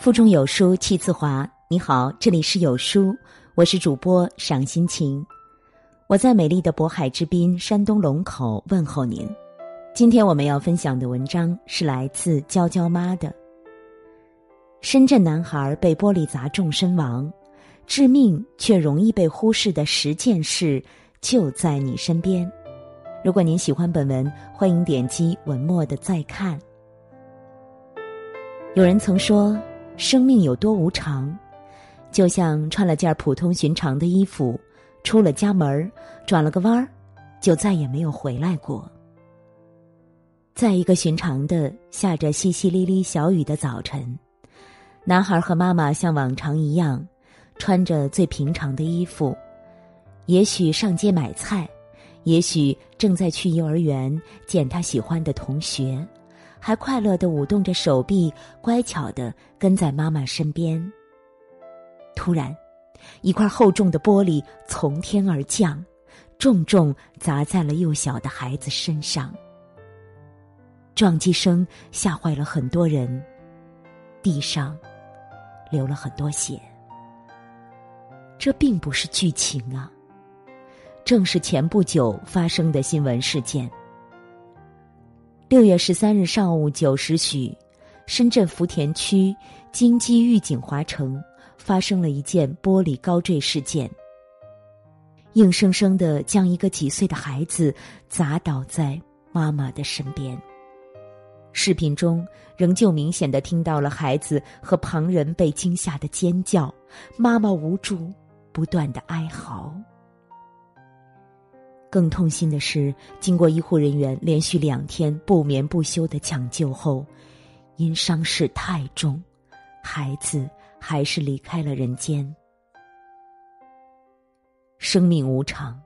腹中有书气自华。你好，这里是有书，我是主播赏心情。我在美丽的渤海之滨山东龙口问候您。今天我们要分享的文章是来自娇娇妈的。深圳男孩被玻璃砸中身亡，致命却容易被忽视的十件事就在你身边。如果您喜欢本文，欢迎点击文末的再看。有人曾说，生命有多无常。就像穿了件普通寻常的衣服，出了家门转了个弯儿，就再也没有回来过。在一个寻常的下着淅淅沥沥小雨的早晨，男孩和妈妈像往常一样，穿着最平常的衣服，也许上街买菜，也许正在去幼儿园见他喜欢的同学，还快乐的舞动着手臂，乖巧的跟在妈妈身边。突然，一块厚重的玻璃从天而降，重重砸在了幼小的孩子身上。撞击声吓坏了很多人，地上流了很多血。这并不是剧情啊，正是前不久发生的新闻事件。六月十三日上午九时许，深圳福田区金鸡御景华城。发生了一件玻璃高坠事件，硬生生的将一个几岁的孩子砸倒在妈妈的身边。视频中仍旧明显的听到了孩子和旁人被惊吓的尖叫，妈妈无助不断的哀嚎。更痛心的是，经过医护人员连续两天不眠不休的抢救后，因伤势太重，孩子。还是离开了人间。生命无常，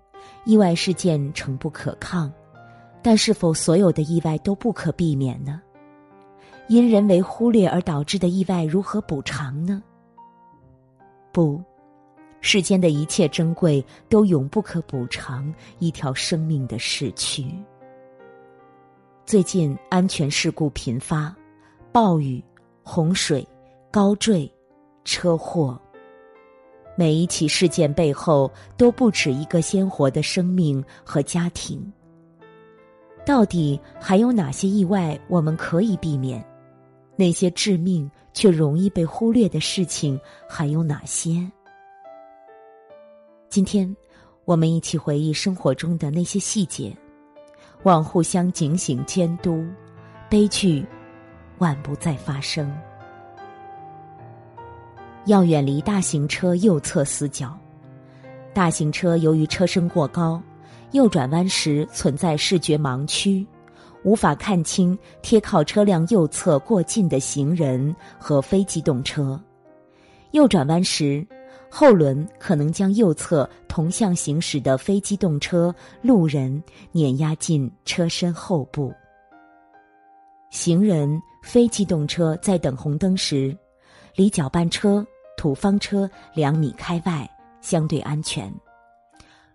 意外事件诚不可抗，但是否所有的意外都不可避免呢？因人为忽略而导致的意外如何补偿呢？不，世间的一切珍贵都永不可补偿一条生命的逝去。最近安全事故频发，暴雨、洪水、高坠。车祸，每一起事件背后都不止一个鲜活的生命和家庭。到底还有哪些意外我们可以避免？那些致命却容易被忽略的事情还有哪些？今天，我们一起回忆生活中的那些细节，望互相警醒监督，悲剧万不再发生。要远离大型车右侧死角。大型车由于车身过高，右转弯时存在视觉盲区，无法看清贴靠车辆右侧过近的行人和非机动车。右转弯时，后轮可能将右侧同向行驶的非机动车、路人碾压进车身后部。行人、非机动车在等红灯时，离搅拌车。土方车两米开外相对安全，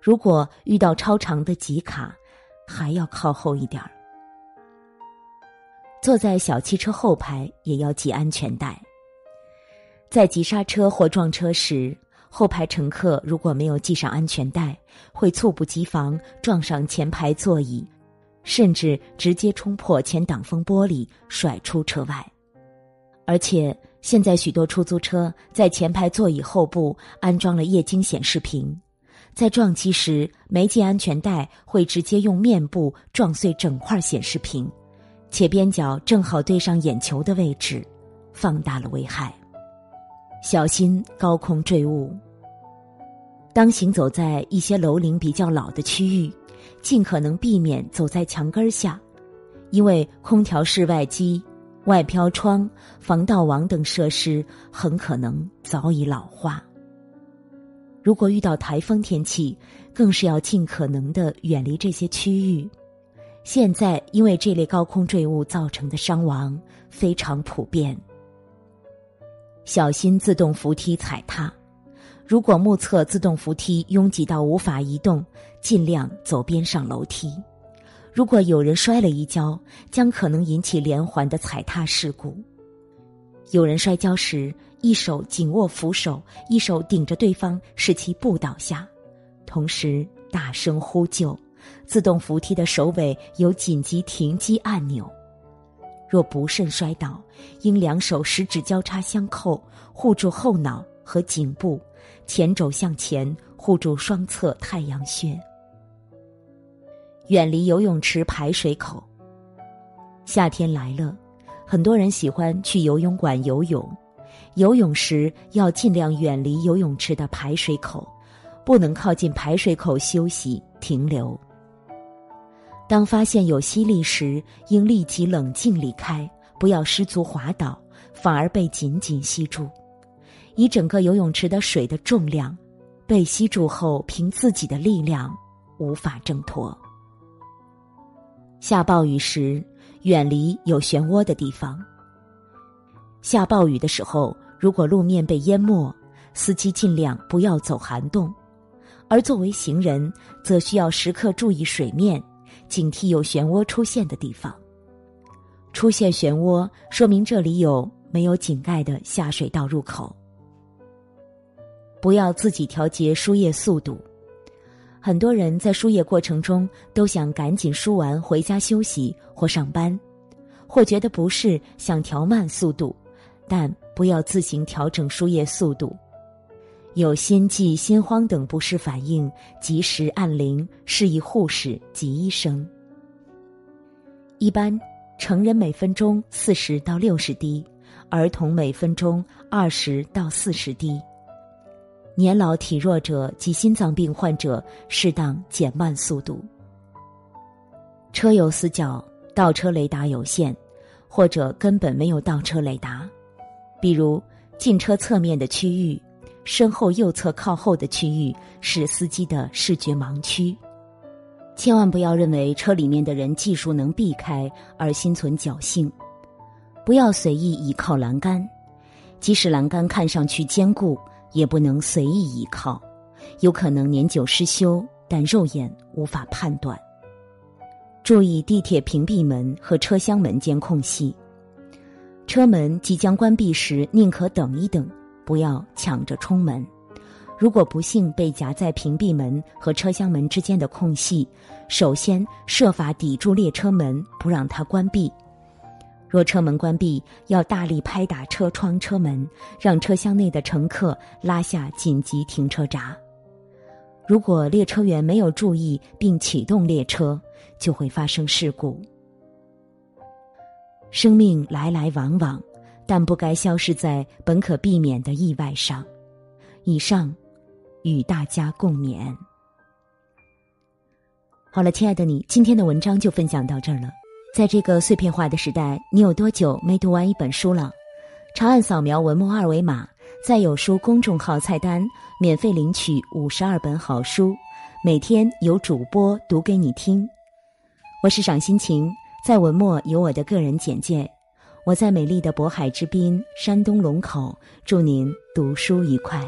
如果遇到超长的急卡，还要靠后一点儿。坐在小汽车后排也要系安全带。在急刹车或撞车时，后排乘客如果没有系上安全带，会猝不及防撞上前排座椅，甚至直接冲破前挡风玻璃，甩出车外，而且。现在许多出租车在前排座椅后部安装了液晶显示屏，在撞击时没系安全带会直接用面部撞碎整块显示屏，且边角正好对上眼球的位置，放大了危害。小心高空坠物。当行走在一些楼龄比较老的区域，尽可能避免走在墙根下，因为空调室外机。外飘窗、防盗网等设施很可能早已老化。如果遇到台风天气，更是要尽可能的远离这些区域。现在因为这类高空坠物造成的伤亡非常普遍。小心自动扶梯踩踏，如果目测自动扶梯拥挤到无法移动，尽量走边上楼梯。如果有人摔了一跤，将可能引起连环的踩踏事故。有人摔跤时，一手紧握扶手，一手顶着对方，使其不倒下，同时大声呼救。自动扶梯的首尾有紧急停机按钮。若不慎摔倒，应两手十指交叉相扣，护住后脑和颈部，前肘向前护住双侧太阳穴。远离游泳池排水口。夏天来了，很多人喜欢去游泳馆游泳，游泳时要尽量远离游泳池的排水口，不能靠近排水口休息停留。当发现有吸力时，应立即冷静离开，不要失足滑倒，反而被紧紧吸住。以整个游泳池的水的重量，被吸住后，凭自己的力量无法挣脱。下暴雨时，远离有漩涡的地方。下暴雨的时候，如果路面被淹没，司机尽量不要走涵洞，而作为行人，则需要时刻注意水面。警惕有漩涡出现的地方。出现漩涡，说明这里有没有井盖的下水道入口。不要自己调节输液速度。很多人在输液过程中都想赶紧输完回家休息或上班，或觉得不适想调慢速度，但不要自行调整输液速度。有心悸、心慌等不适反应，及时按铃，示意护士及医生。一般成人每分钟四十到六十滴，儿童每分钟二十到四十滴。年老体弱者及心脏病患者适当减慢速度。车有死角，倒车雷达有限，或者根本没有倒车雷达，比如进车侧面的区域。身后右侧靠后的区域是司机的视觉盲区，千万不要认为车里面的人技术能避开而心存侥幸，不要随意倚靠栏杆，即使栏杆看上去坚固，也不能随意倚靠，有可能年久失修，但肉眼无法判断。注意地铁屏蔽门和车厢门间空隙，车门即将关闭时，宁可等一等。不要抢着冲门，如果不幸被夹在屏蔽门和车厢门之间的空隙，首先设法抵住列车门，不让它关闭。若车门关闭，要大力拍打车窗、车门，让车厢内的乘客拉下紧急停车闸。如果列车员没有注意并启动列车，就会发生事故。生命来来往往。但不该消失在本可避免的意外上。以上，与大家共勉。好了，亲爱的你，今天的文章就分享到这儿了。在这个碎片化的时代，你有多久没读完一本书了？长按扫描文末二维码，在有书公众号菜单免费领取五十二本好书，每天有主播读给你听。我是赏心情，在文末有我的个人简介。我在美丽的渤海之滨，山东龙口，祝您读书愉快。